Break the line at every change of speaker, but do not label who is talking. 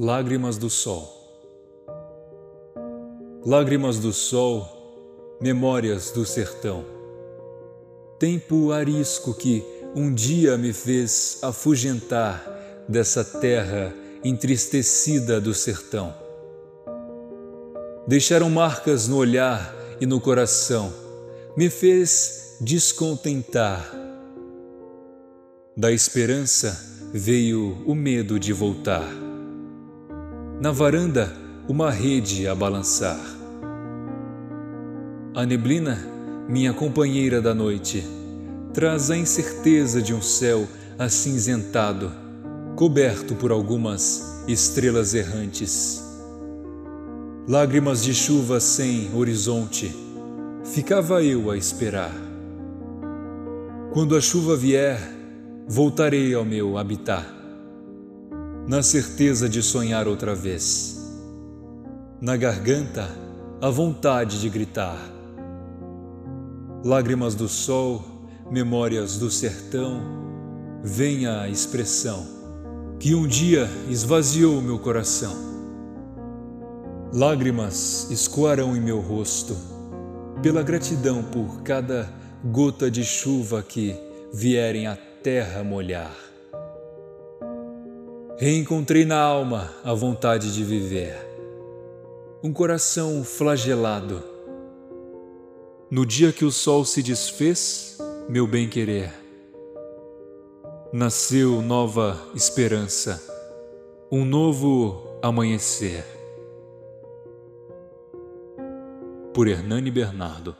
Lágrimas do Sol Lágrimas do Sol, memórias do sertão. Tempo arisco que um dia me fez afugentar dessa terra entristecida do sertão. Deixaram marcas no olhar e no coração, me fez descontentar. Da esperança veio o medo de voltar na varanda uma rede a balançar. A neblina, minha companheira da noite, traz a incerteza de um céu acinzentado, coberto por algumas estrelas errantes. Lágrimas de chuva sem horizonte, ficava eu a esperar. Quando a chuva vier, voltarei ao meu habitat na certeza de sonhar outra vez. Na garganta, a vontade de gritar. Lágrimas do sol, memórias do sertão, venha a expressão que um dia esvaziou meu coração. Lágrimas escoarão em meu rosto, pela gratidão por cada gota de chuva que vierem a terra molhar. Reencontrei na alma a vontade de viver, um coração flagelado. No dia que o sol se desfez, meu bem-querer, nasceu nova esperança, um novo amanhecer. Por Hernani Bernardo